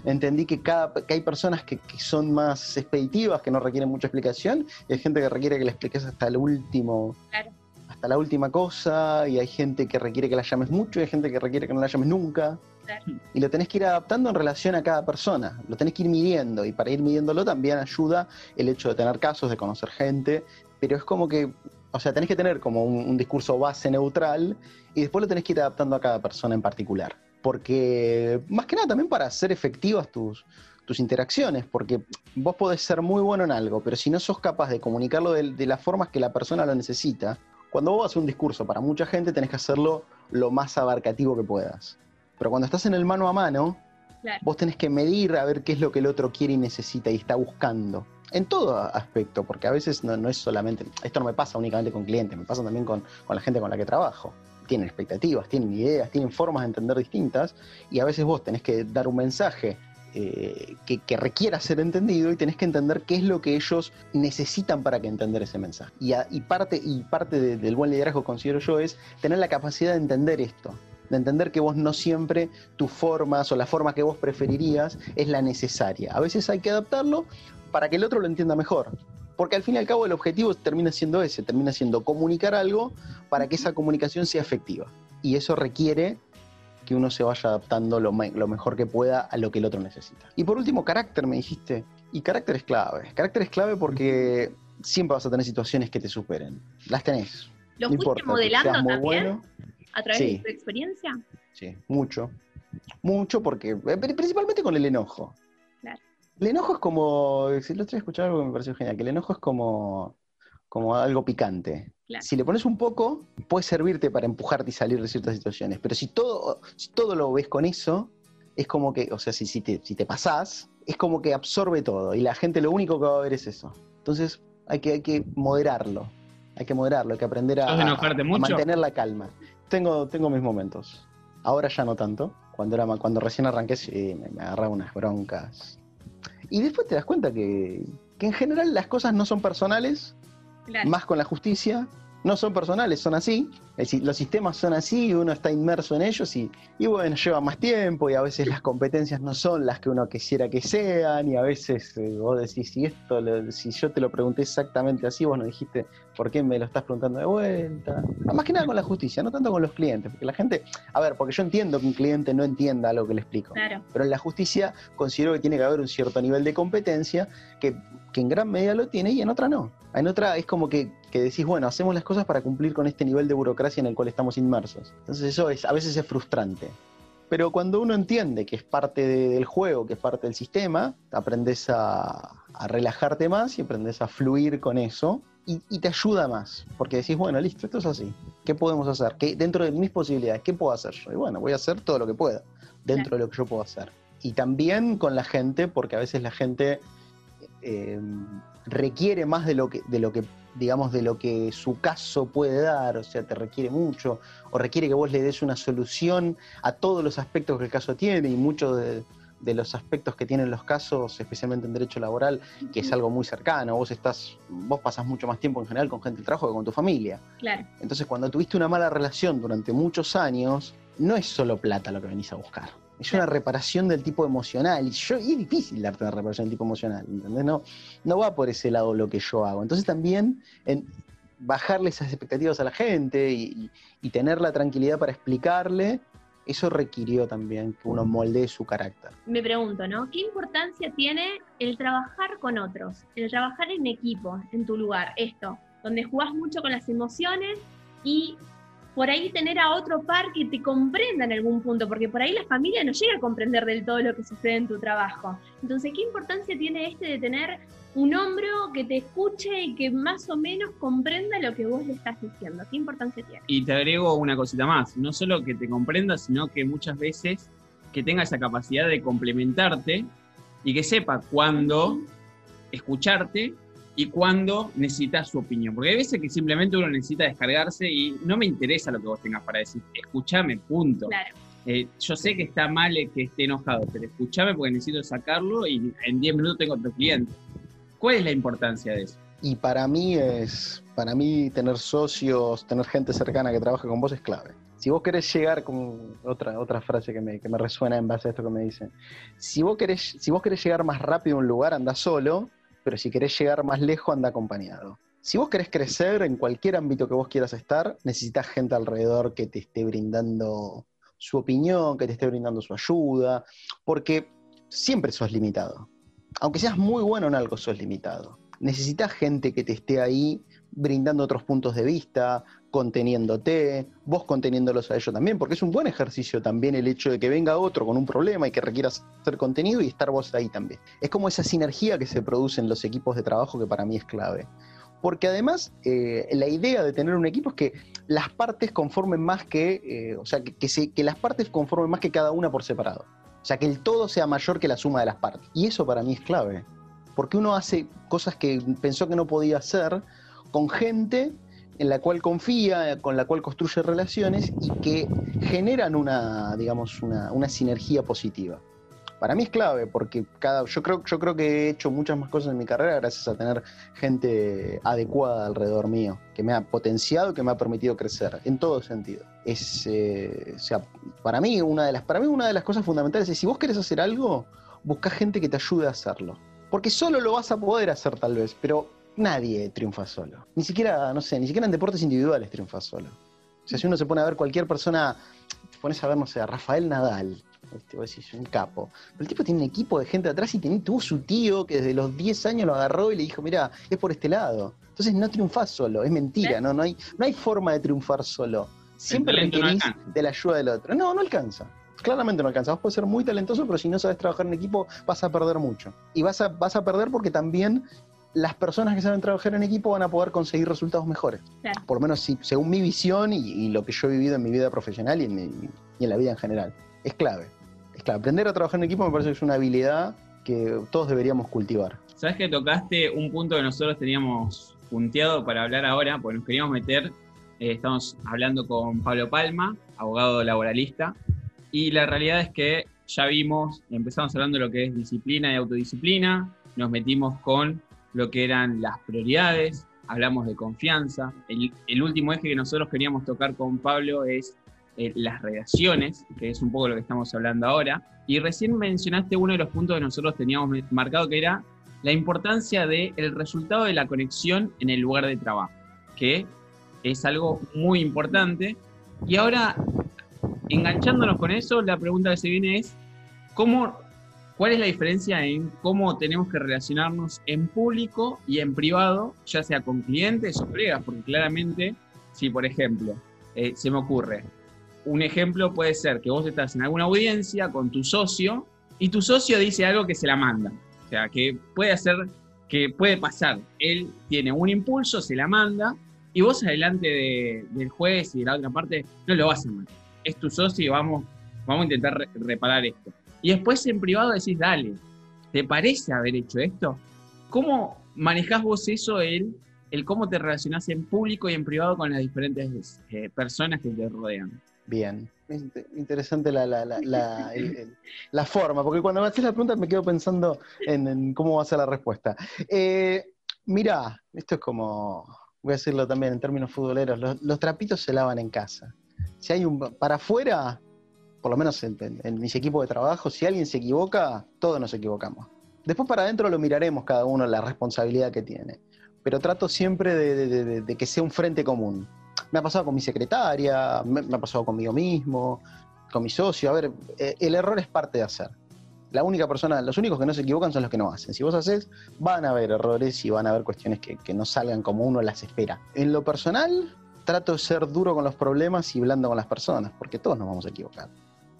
Entendí que, cada, que hay personas que, que son más expeditivas, que no requieren mucha explicación, y hay gente que requiere que le expliques hasta el último, Claro. hasta la última cosa, y hay gente que requiere que la llames mucho, y hay gente que requiere que no la llames nunca. Claro. Y lo tenés que ir adaptando en relación a cada persona, lo tenés que ir midiendo, y para ir midiéndolo también ayuda el hecho de tener casos, de conocer gente, pero es como que, o sea, tenés que tener como un, un discurso base neutral, y después lo tenés que ir adaptando a cada persona en particular. Porque, más que nada, también para hacer efectivas tus, tus interacciones, porque vos podés ser muy bueno en algo, pero si no sos capaz de comunicarlo de, de las formas que la persona lo necesita, cuando vos haces un discurso para mucha gente tenés que hacerlo lo más abarcativo que puedas. Pero cuando estás en el mano a mano, Claro. vos tenés que medir a ver qué es lo que el otro quiere y necesita y está buscando. En todo aspecto, porque a veces no, no es solamente, esto no me pasa únicamente con clientes, me pasa también con, con la gente con la que trabajo. Tienen expectativas, tienen ideas, tienen formas de entender distintas y a veces vos tenés que dar un mensaje eh, que, requiera ser entendido y tenés que entender qué es lo que ellos necesitan para que entender ese mensaje. Y, parte, y parte de- del buen liderazgo, considero yo, es tener la capacidad de entender esto, de entender que vos no siempre tus formas o la forma que vos preferirías es la necesaria. A veces hay que adaptarlo para que el otro lo entienda mejor. Porque al fin y al cabo el objetivo termina siendo ese, termina siendo comunicar algo para que esa comunicación sea efectiva. Y eso requiere que uno se vaya adaptando lo, me- lo mejor que pueda a lo que el otro necesita. Y por último, carácter, me dijiste. Y carácter es clave. Carácter es clave porque siempre vas a tener situaciones que te superen. Las tenés. ¿Lo no fuiste modelando también bueno. a través Sí. de tu experiencia? Sí, mucho. Mucho porque, eh, pri- principalmente con el enojo. El enojo es como, si otro día escuché algo que me pareció genial, que el enojo es como, como algo picante. Claro. Si le pones un poco, puede servirte para empujarte y salir de ciertas situaciones. Pero si todo, si todo lo ves con eso, es como que, o sea, si, si, te, si te pasás, es como que absorbe todo. Y la gente lo único que va a ver es eso. Entonces hay que, hay que moderarlo. Hay que moderarlo, hay que aprender a, mantener la calma. Tengo, tengo mis momentos. Ahora ya no tanto. Cuando, era, cuando recién arranqué, sí, me, me agarraba unas broncas. Y después te das cuenta que, que en general las cosas no son personales, Claro. más con la justicia, no son personales, son así. Es decir, los sistemas son así y uno está inmerso en ellos y, y bueno, lleva más tiempo y a veces las competencias no son las que uno quisiera que sean y a veces eh, vos decís, si esto, lo- si yo te lo pregunté exactamente así, vos no dijiste, ¿por qué me lo estás preguntando de vuelta? Ah, Más que nada con la justicia, no tanto con los clientes, porque la gente, a ver, porque yo entiendo que un cliente no entienda lo que le explico. Claro. Pero en la justicia considero que tiene que haber un cierto nivel de competencia que, que en gran medida lo tiene y en otra no. En otra es como que, que decís, bueno, hacemos las cosas para cumplir con este nivel de burocracia en el cual estamos inmersos. Entonces eso es, a veces es frustrante. Pero cuando uno entiende que es parte de- del juego, que es parte del sistema, aprendes a, relajarte más y aprendes a fluir con eso y, y te ayuda más. Porque decís, bueno, listo, esto es así. ¿Qué podemos hacer? ¿Qué, dentro de mis posibilidades, ¿qué puedo hacer yo? Y bueno, voy a hacer todo lo que pueda dentro de lo que yo puedo hacer. Y también con la gente, porque a veces la gente eh, requiere más de lo que, de lo que, digamos, de lo que su caso puede dar, o sea, te requiere mucho, o requiere que vos le des una solución a todos los aspectos que el caso tiene, y muchos de, de los aspectos que tienen los casos, especialmente en derecho laboral, que es algo muy cercano, vos estás, vos pasás mucho más tiempo en general con gente del trabajo que con tu familia. Claro. Entonces, cuando tuviste una mala relación durante muchos años, no es solo plata lo que venís a buscar. Es una reparación del tipo emocional. Y, yo, y es difícil darte una reparación del tipo emocional. ¿entendés? No, no va por ese lado lo que yo hago. Entonces, también en bajarle esas expectativas a la gente y, y- y tener la tranquilidad para explicarle, eso requirió también que uno moldee su carácter. Me pregunto, ¿no? ¿Qué importancia tiene el trabajar con otros? El trabajar en equipo, en tu lugar, esto, donde jugás mucho con las emociones y por ahí tener a otro par que te comprenda en algún punto, porque por ahí la familia no llega a comprender del todo lo que sucede en tu trabajo. Entonces, ¿qué importancia tiene este de tener un hombro que te escuche y que más o menos comprenda lo que vos le estás diciendo? ¿Qué importancia tiene? Y te agrego una cosita más, no solo que te comprenda, sino que muchas veces que tenga esa capacidad de complementarte y que sepa cuándo escucharte y cuándo necesitas su opinión. Porque hay veces que simplemente uno necesita descargarse y no me interesa lo que vos tengas para decir, escúchame, punto. Claro, Eh, yo sé que está mal que esté enojado, pero escúchame porque necesito sacarlo y en 10 minutos tengo otro cliente. ¿Cuál es la importancia de eso? Y para mí es, para mí tener socios, tener gente cercana que trabaje con vos es clave. Si vos querés llegar con otra, otra frase que me, que me resuena en base a esto que me dicen, si vos querés, si vos querés llegar más rápido a un lugar, anda solo, pero si querés llegar más lejos, anda acompañado. Si vos querés crecer en cualquier ámbito que vos quieras estar, necesitas gente alrededor que te esté brindando su opinión, que te esté brindando su ayuda, porque siempre sos limitado. Aunque seas muy bueno en algo, sos limitado. Necesitas gente que te esté ahí brindando otros puntos de vista, conteniéndote, vos conteniéndolos a ellos también, porque es un buen ejercicio también el hecho de que venga otro con un problema y que requiera hacer contenido y estar vos ahí también. Es como esa sinergia que se produce en los equipos de trabajo que para mí es clave. Porque además, eh, la idea de tener un equipo es que las partes conformen más que, eh, o sea, que, que las partes conformen más que cada una por separado. O sea, que el todo sea mayor que la suma de las partes. Y eso para mí es clave. Porque uno hace cosas que pensó que no podía hacer con gente en la cual confía, con la cual construye relaciones y que generan una, digamos, una, una sinergia positiva. Para mí es clave porque cada, yo, creo, yo creo que he hecho muchas más cosas en mi carrera gracias a tener gente adecuada alrededor mío, que me ha potenciado, que me ha permitido crecer, en todo sentido. Es, eh, o sea, para mí, una de las, para mí una de las cosas fundamentales es si vos querés hacer algo, busca gente que te ayude a hacerlo. Porque solo lo vas a poder hacer tal vez, pero nadie triunfa solo. Ni siquiera, no sé, ni siquiera en deportes individuales triunfa solo. O sea, si uno se pone a ver cualquier persona, te pones a ver, no sé, a Rafael Nadal, vos decís, un capo. Pero el tipo tiene un equipo de gente atrás y tuvo su tío que desde los 10 años lo agarró y le dijo, mira, es por este lado. Entonces no triunfás solo, es mentira, ¿no? No hay, no hay forma de triunfar solo. Siempre no requerís alcanza. de la ayuda del otro. No, no alcanza. Claramente no alcanza. Vos puedes ser muy talentoso, pero si no sabes trabajar en equipo, vas a perder mucho. Y vas a, vas a perder porque también las personas que saben trabajar en equipo van a poder conseguir resultados mejores. Claro. Por lo menos según mi visión y, y lo que yo he vivido en mi vida profesional y en, mi- y en la vida en general. Es clave. Es clave. Aprender a trabajar en equipo me parece que es una habilidad que todos deberíamos cultivar. Sabes que tocaste un punto que nosotros teníamos punteado para hablar ahora, porque nos queríamos meter, eh, estamos hablando con Pablo Palma, abogado laboralista, y la realidad es que ya vimos, empezamos hablando de lo que es disciplina y autodisciplina, nos metimos con lo que eran las prioridades, hablamos de confianza, el, el último eje que nosotros queríamos tocar con Pablo es eh, las relaciones, que es un poco lo que estamos hablando ahora, y recién mencionaste uno de los puntos que nosotros teníamos marcado, que era la importancia del resultado de la conexión en el lugar de trabajo, que es algo muy importante. Y ahora, enganchándonos con eso, la pregunta que se viene es, ¿cómo, ¿cuál es la diferencia en cómo tenemos que relacionarnos en público y en privado, ya sea con clientes o colegas? Porque claramente, si por ejemplo, eh, se me ocurre, un ejemplo puede ser que vos estás en alguna audiencia con tu socio y tu socio dice algo que se la manda. O sea, que puede hacer, que puede pasar. Él tiene un impulso, se la manda, y vos adelante de- del juez y de la otra parte no lo vas a mandar. Es tu socio y vamos, vamos a intentar re- reparar esto. Y después en privado decís, dale, ¿te parece haber hecho esto? ¿Cómo manejás vos eso, el, el cómo te relacionás en público y en privado con las diferentes eh, personas que te rodean? Bien. Es inte- interesante la, la, la, la- el- el- la forma, porque cuando me haces la pregunta me quedo pensando en, en cómo va a ser la respuesta. Eh, mirá, esto es como, voy a decirlo también en términos futboleros, los, los trapitos se lavan en casa. Si hay un, para afuera, por lo menos en, en- en mis equipos de trabajo, si alguien se equivoca, todos nos equivocamos. Después para adentro lo miraremos cada uno la responsabilidad que tiene. Pero trato siempre de- de- de- de- que sea un frente común. Me ha pasado con mi secretaria, me, me ha pasado conmigo mismo, con mi socio. A ver, eh, el error es parte de hacer. La única persona, los únicos que no se equivocan son los que no hacen. Si vos haces, van a haber errores y van a haber cuestiones que, que no salgan como uno las espera. En lo personal, trato de ser duro con los problemas y blando con las personas, porque todos nos vamos a equivocar.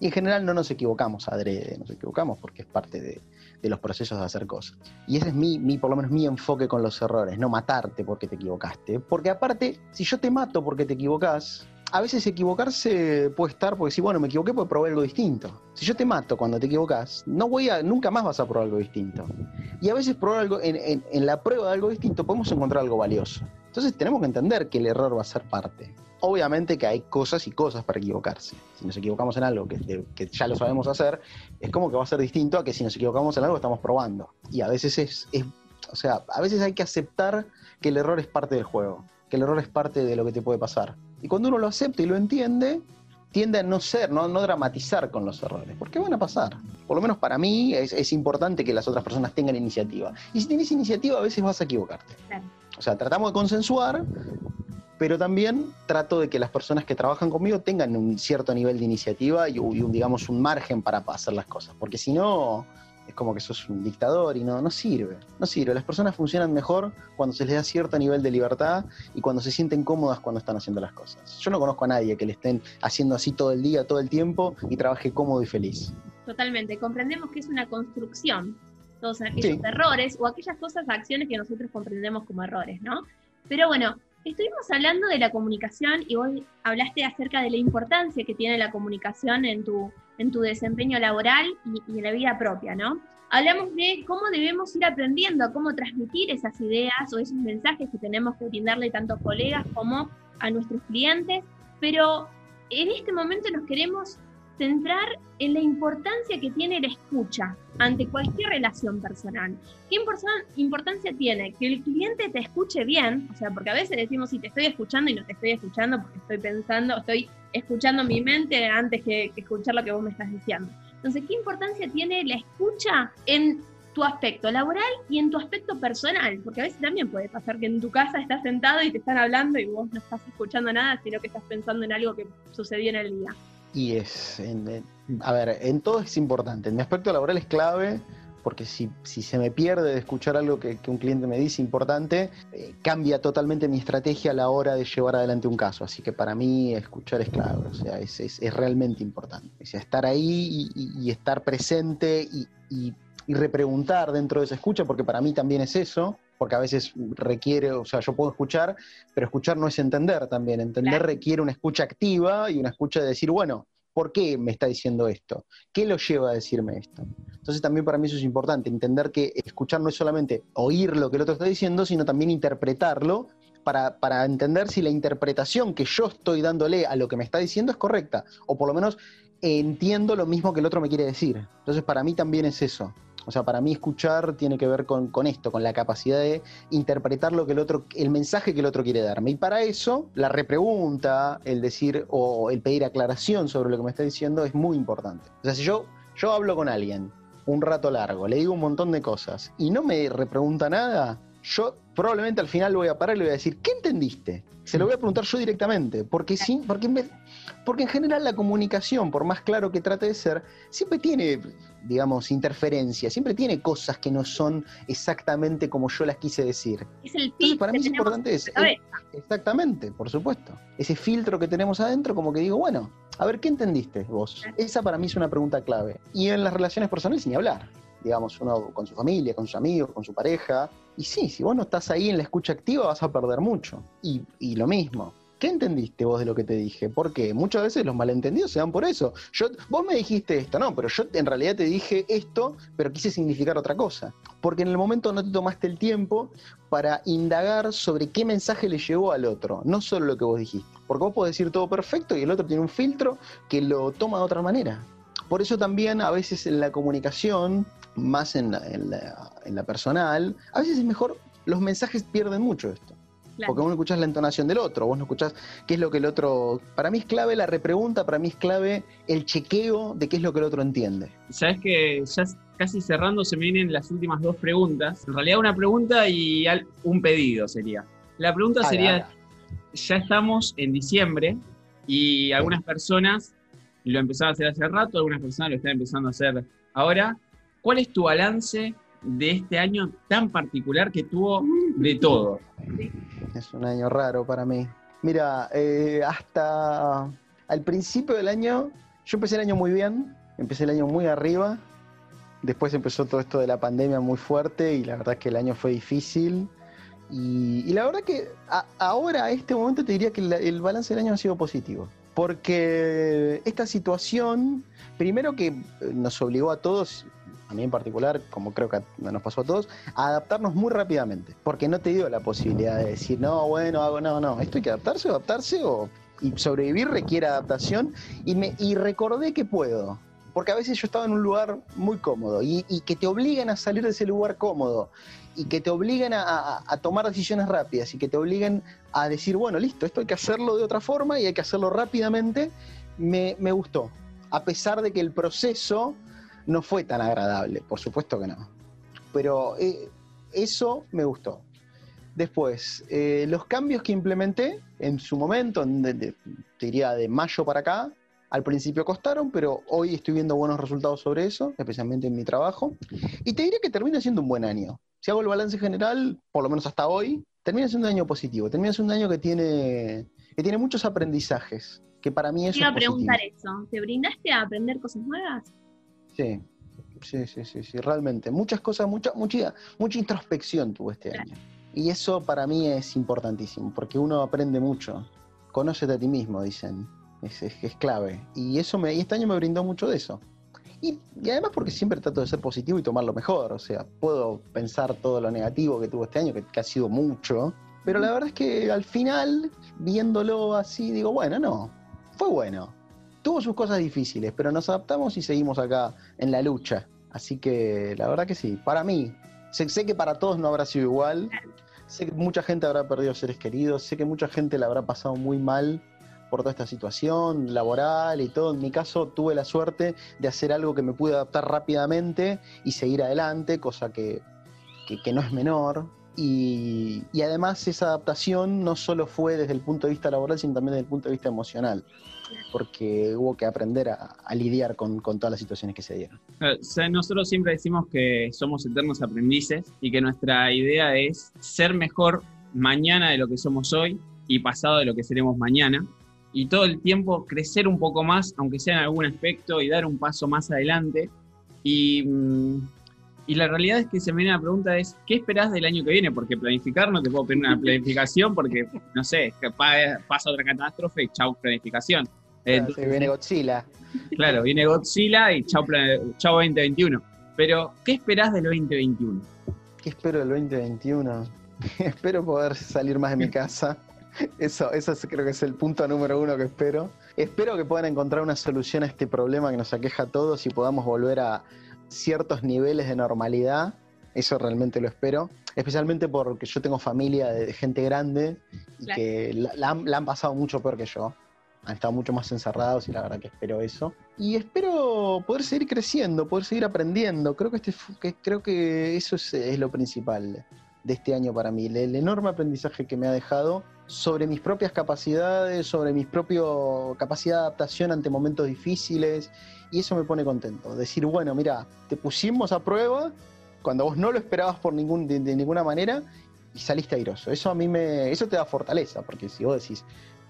Y en general no nos equivocamos adrede, nos equivocamos porque es parte de, de los procesos de hacer cosas. Y ese es mi, mi, por lo menos mi enfoque con los errores, no matarte porque te equivocaste. Porque aparte, si yo te mato porque te equivocás, a veces equivocarse puede estar porque si, bueno, me equivoqué porque probé algo distinto. Si yo te mato cuando te equivocás, no voy a, nunca más vas a probar algo distinto. Y a veces probar algo, en, en, en la prueba de algo distinto podemos encontrar algo valioso. Entonces tenemos que entender que el error va a ser parte. Obviamente que hay cosas y cosas para equivocarse. Si nos equivocamos en algo que, que, ya lo sabemos hacer, es como que va a ser distinto a que si nos equivocamos en algo estamos probando. Y a veces es, es, o sea, a veces hay que aceptar que el error es parte del juego, que el error es parte de lo que te puede pasar. Y cuando uno lo acepta y lo entiende, tiende a no ser, no, no dramatizar con los errores, porque van a pasar. Por lo menos para mí es, es, importante que las otras personas tengan iniciativa. Y si tienes iniciativa, a veces vas a equivocarte. Claro. O sea, tratamos de consensuar, pero también trato de que las personas que trabajan conmigo tengan un cierto nivel de iniciativa y, y un, digamos, un margen para hacer las cosas, porque si no, es como que sos un dictador y no, no sirve, no sirve. Las personas funcionan mejor cuando se les da cierto nivel de libertad y cuando se sienten cómodas cuando están haciendo las cosas. Yo no conozco a nadie que le estén haciendo así todo el día, todo el tiempo y trabaje cómodo y feliz. Totalmente, comprendemos que es una construcción, todos aquellos sí. errores o aquellas cosas, acciones que nosotros comprendemos como errores, ¿no? Pero bueno, estuvimos hablando de la comunicación y vos hablaste acerca de la importancia que tiene la comunicación en tu, en tu desempeño laboral y, en la vida propia, ¿no? Hablamos de cómo debemos ir aprendiendo cómo transmitir esas ideas o esos mensajes que tenemos que brindarle tanto a colegas como a nuestros clientes, pero en este momento nos queremos centrar en la importancia que tiene la escucha ante cualquier relación personal. ¿Qué importancia tiene? Que el cliente te escuche bien, o sea, porque a veces decimos, si te estoy escuchando y no te estoy escuchando porque estoy pensando, estoy escuchando mi mente antes que, escuchar lo que vos me estás diciendo. Entonces, ¿qué importancia tiene la escucha en tu aspecto laboral y en tu aspecto personal, porque a veces también puede pasar que en tu casa estás sentado y te están hablando y vos no estás escuchando nada, sino que estás pensando en algo que sucedió en el día. Y es, a ver, en todo es importante. En mi aspecto laboral es clave, porque si, si se me pierde de escuchar algo que, un cliente me dice importante, eh, cambia totalmente mi estrategia a la hora de llevar adelante un caso. Así que para mí escuchar es clave, o sea, es, es, es realmente importante. O sea, estar ahí y, estar presente y, y, y, repreguntar dentro de esa escucha, porque para mí también es eso, porque a veces requiere, o sea, yo puedo escuchar, pero escuchar no es entender también. Entender requiere una escucha activa y una escucha de decir, bueno, ¿Por qué me está diciendo esto? ¿Qué lo lleva a decirme esto? Entonces también para mí eso es importante, entender que escuchar no es solamente oír lo que el otro está diciendo, sino también interpretarlo para, entender si la interpretación que yo estoy dándole a lo que me está diciendo es correcta, o por lo menos entiendo lo mismo que el otro me quiere decir. Entonces para mí también es eso. O sea, para mí escuchar tiene que ver con, esto, con la capacidad de interpretar lo que el otro, el mensaje que el otro quiere darme. Y para eso, la repregunta, el decir o el pedir aclaración sobre lo que me está diciendo es muy importante. O sea, si yo, yo hablo con alguien un rato largo, le digo un montón de cosas y no me repregunta nada, yo probablemente al final voy a parar y le voy a decir, ¿qué entendiste? Se lo voy a preguntar yo directamente, porque sí, porque, porque en general la comunicación, por más claro que trate de ser, siempre tiene, digamos, interferencia, siempre tiene cosas que no son exactamente como yo las quise decir. Es el Entonces, para mí es importante eso. Exactamente, por supuesto. Ese filtro que tenemos adentro, como que digo, bueno, a ver, ¿qué entendiste vos? Esa para mí es una pregunta clave. Y en las relaciones personales, ni hablar digamos, uno con su familia, con sus amigos, con su pareja. Y sí, si vos no estás ahí en la escucha activa vas a perder mucho. Y, y lo mismo, ¿Qué entendiste vos de lo que te dije? Porque muchas veces los malentendidos se dan por eso. Yo, vos me dijiste esto, no, pero yo en realidad te dije esto, pero quise significar otra cosa. Porque en el momento no te tomaste el tiempo para indagar sobre qué mensaje le llegó al otro, no solo lo que vos dijiste. Porque vos podés decir todo perfecto y el otro tiene un filtro que lo toma de otra manera. Por eso también a veces en la comunicación más en la, personal, a veces es mejor, los mensajes pierden mucho esto. Porque vos no escuchás la entonación del otro, vos no escuchás qué es lo que el otro. Para mí es clave la repregunta, para mí es clave el chequeo de qué es lo que el otro entiende. Sabes que ya casi cerrando se me vienen las últimas dos preguntas. En realidad, una pregunta y un pedido sería. La pregunta sería: ya estamos en diciembre y algunas personas lo empezaron a hacer hace rato, algunas personas lo están empezando a hacer ahora. ¿Cuál es tu balance de este año tan particular que tuvo de todo? Es un año raro para mí. Mira, eh, hasta al principio del año, yo empecé el año muy bien, empecé el año muy arriba, después empezó todo esto de la pandemia muy fuerte y la verdad es que el año fue difícil. Y, la verdad que ahora, a este momento, te diría que el balance del año ha sido positivo. Porque esta situación, primero que nos obligó a todos, a mí en particular, como creo que nos pasó a todos, a adaptarnos muy rápidamente, porque no te dio la posibilidad de decir, no, bueno, hago, no, no, esto hay que adaptarse, adaptarse, o, y sobrevivir requiere adaptación, y, me, y recordé que puedo, porque a veces yo estaba en un lugar muy cómodo, y, que te obliguen a salir de ese lugar cómodo, y que te obliguen a, tomar decisiones rápidas, y que te obliguen a decir, bueno, listo, esto hay que hacerlo de otra forma, y hay que hacerlo rápidamente, me, me gustó, a pesar de que el proceso no fue tan agradable, por supuesto que no. Pero eh, eso me gustó. Después, eh, los cambios que implementé en su momento, te diría de mayo para acá, al principio costaron, pero hoy estoy viendo buenos resultados sobre eso, especialmente en mi trabajo. Y te diría que termina siendo un buen año. Si hago el balance general, por lo menos hasta hoy, termina siendo un año positivo. Termina siendo un año que tiene, que tiene muchos aprendizajes, que para mí eso Quiero a preguntar eso. ¿Te brindaste a aprender cosas nuevas? Sí, sí, sí, sí, sí, realmente. Muchas cosas, mucha, mucha, mucha introspección tuvo este año. Y eso para mí es importantísimo, porque uno aprende mucho. Conócete a ti mismo, dicen. Es, es, clave. Y eso me, y este año me brindó mucho de eso. Y, además porque siempre trato de ser positivo y tomarlo mejor. O sea, puedo pensar todo lo negativo que tuvo este año, que, que ha sido mucho. Pero la verdad es que al final, viéndolo así, digo, bueno, no, fue bueno tuvo sus cosas difíciles, pero nos adaptamos y seguimos acá en la lucha. Así que la verdad que sí, para mí, sé, que para todos no habrá sido igual, sé que mucha gente habrá perdido seres queridos, sé que mucha gente la habrá pasado muy mal por toda esta situación laboral y todo. En mi caso tuve la suerte de hacer algo que me pude adaptar rápidamente y seguir adelante, cosa que, que- que no es menor. Y, y además esa adaptación no solo fue desde el punto de vista laboral, sino también desde el punto de vista emocional, porque hubo que aprender a, lidiar con, todas las situaciones que se dieron. Eh, nosotros siempre decimos que somos eternos aprendices y que nuestra idea es ser mejor mañana de lo que somos hoy y pasado de lo que seremos mañana. Y todo el tiempo crecer un poco más, aunque sea en algún aspecto, y dar un paso más adelante. Y, mm, la realidad es que se me viene la pregunta es, ¿qué esperás del año que viene? Porque planificar no te puedo pedir una planificación porque, no sé, pasa otra catástrofe y chau planificación. Claro, se viene Godzilla. Claro, viene Godzilla y chau, pla- chau 2021. Pero, ¿qué esperás del 2021? ¿Qué espero del 2021? espero poder salir más de mi casa. Eso, eso es- creo que es el punto número uno que espero. Espero que puedan encontrar una solución a este problema que nos aqueja a todos y podamos volver a ciertos niveles de normalidad. Eso realmente lo espero. Especialmente porque yo tengo familia de, de gente grande y Claro. que la, la han, la han pasado mucho peor que yo. Han estado mucho más encerrados y la verdad que espero eso. Y espero poder seguir creciendo, poder seguir aprendiendo. Creo que, este, que, creo que eso es, es lo principal de este año para mí. El, el enorme aprendizaje que me ha dejado sobre mis propias capacidades, sobre mi propia capacidad de adaptación ante momentos difíciles. Y eso me pone contento. Decir, bueno, mira, te pusimos a prueba cuando vos no lo esperabas por ningún, de, de ninguna manera y saliste airoso. Eso a mí me, eso te da fortaleza, porque si vos decís,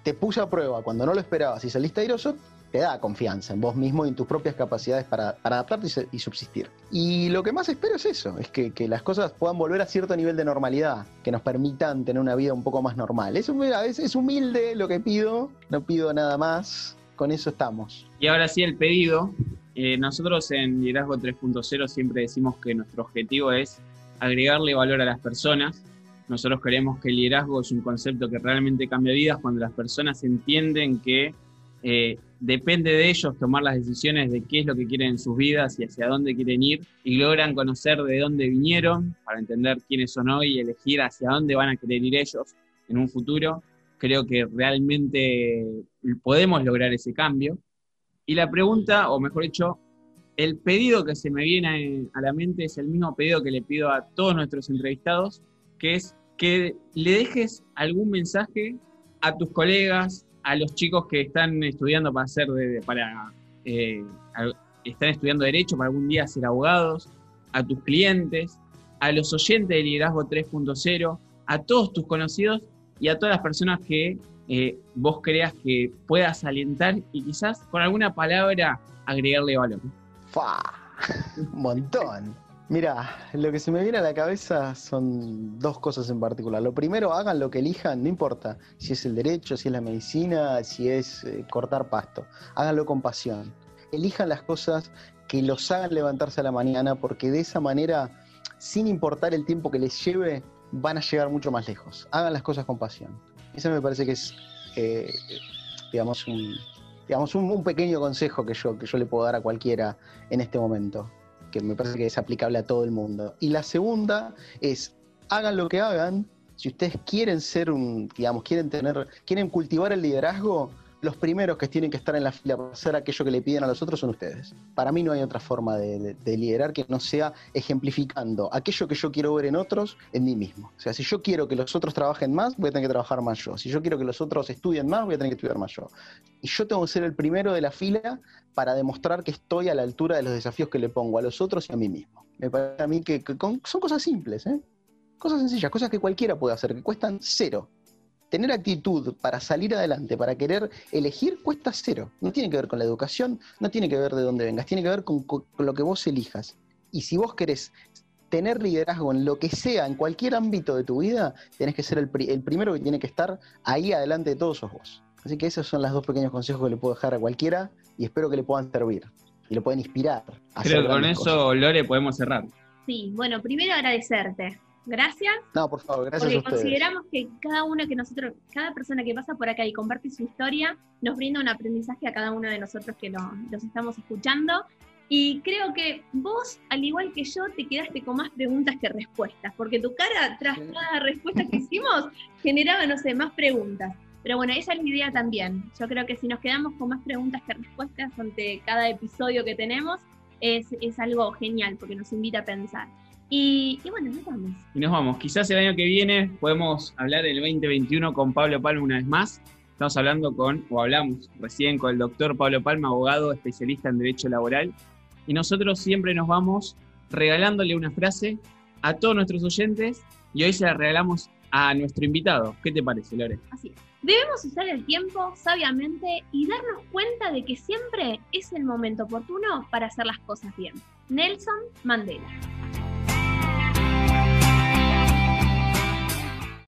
te puse a prueba cuando no lo esperabas y saliste airoso, te da confianza en vos mismo y en tus propias capacidades para, adaptarte y, subsistir. Y lo que más espero es eso, es que, que las cosas puedan volver a cierto nivel de normalidad, que nos permitan tener una vida un poco más normal. Es, veces es humilde lo que pido, no pido nada más, con eso estamos. Y ahora sí, el pedido. Eh, nosotros en Liderazgo 3.0 siempre decimos que nuestro objetivo es agregarle valor a las personas. Nosotros creemos que el liderazgo es un concepto que realmente cambia vidas cuando las personas entienden que eh, depende de ellos tomar las decisiones de qué es lo que quieren en sus vidas y hacia dónde quieren ir y logran conocer de dónde vinieron para entender quiénes son hoy y elegir hacia dónde van a querer ir ellos en un futuro. Creo que realmente podemos lograr ese cambio. Y la pregunta, o mejor dicho, el pedido que se me viene a la mente es el mismo pedido que le pido a todos nuestros entrevistados, que es que le dejes algún mensaje a tus colegas, a los chicos que están estudiando para ser de- para eh, están estudiando derecho para algún día ser abogados, a tus clientes, a los oyentes de liderazgo 3.0, a todos tus conocidos y a todas las personas que eh, vos creas que puedas alentar y quizás con alguna palabra agregarle valor. ¡Fa! Un montón. Mira, lo que se me viene a la cabeza son dos cosas en particular. Lo primero, hagan lo que elijan, no importa si es el derecho, si es la medicina, si es eh, cortar pasto. Háganlo con pasión. Elijan las cosas que los hagan levantarse a la mañana, porque de esa manera, sin importar el tiempo que les lleve, van a llegar mucho más lejos. Hagan las cosas con pasión. Eso me parece que es, eh, digamos, un, digamos, un, un pequeño consejo que yo, que yo le puedo dar a cualquiera en este momento, que me parece que es aplicable a todo el mundo. Y la segunda es, hagan lo que hagan, si ustedes quieren ser un, digamos, quieren tener, quieren cultivar el liderazgo, los primeros que tienen que estar en la fila para hacer aquello que le piden a los otros son ustedes. Para mí no hay otra forma de, de- de liderar que no sea ejemplificando aquello que yo quiero ver en otros en mí mismo. O sea, si yo quiero que los otros trabajen más, voy a tener que trabajar más yo. Si yo quiero que los otros estudien más, voy a tener que estudiar más yo. Y yo tengo que ser el primero de la fila para demostrar que estoy a la altura de los desafíos que le pongo a los otros y a mí mismo. Me parece a mí que, son cosas simples, ¿eh? Cosas sencillas, cosas que cualquiera puede hacer, que cuestan cero. Tener actitud para salir adelante, para querer elegir, cuesta cero. No tiene que ver con la educación, no tiene que ver de dónde vengas, tiene que ver con, lo que vos elijas. Y si vos querés tener liderazgo en lo que sea, en cualquier ámbito de tu vida, tenés que ser el primero que tiene que estar ahí adelante de todos sos vos. Así que esos son los dos pequeños consejos que le puedo dejar a cualquiera y espero que le puedan servir y le puedan inspirar. A Creo que con eso, cosas. Lore, podemos cerrar. Sí, bueno, primero agradecerte. Gracias, No, por favor, gracias porque a ustedes. consideramos que cada uno que nosotros, cada persona que pasa por acá y comparte su historia, nos brinda un aprendizaje a cada uno de nosotros que lo- los estamos escuchando. Y creo que vos, al igual que yo, te quedaste con más preguntas que respuestas, porque tu cara tras cada respuesta que hicimos generaba, no sé, más preguntas. Pero bueno, esa es la idea también. Yo creo que si nos quedamos con más preguntas que respuestas ante cada episodio que tenemos, es, es algo genial porque nos invita a pensar. Y, y, bueno, nos vamos. Y nos vamos. Quizás el año que viene podemos hablar del 2021 con Pablo Palma una vez más. Estamos hablando con, o hablamos recién con el doctor Pablo Palma, abogado especialista en Derecho Laboral. Y nosotros siempre nos vamos regalándole una frase a todos nuestros oyentes y hoy se la regalamos a nuestro invitado. ¿Qué te parece, Lore? Así es. Debemos usar el tiempo sabiamente y darnos cuenta de que siempre es el momento oportuno para hacer las cosas bien. Nelson Mandela.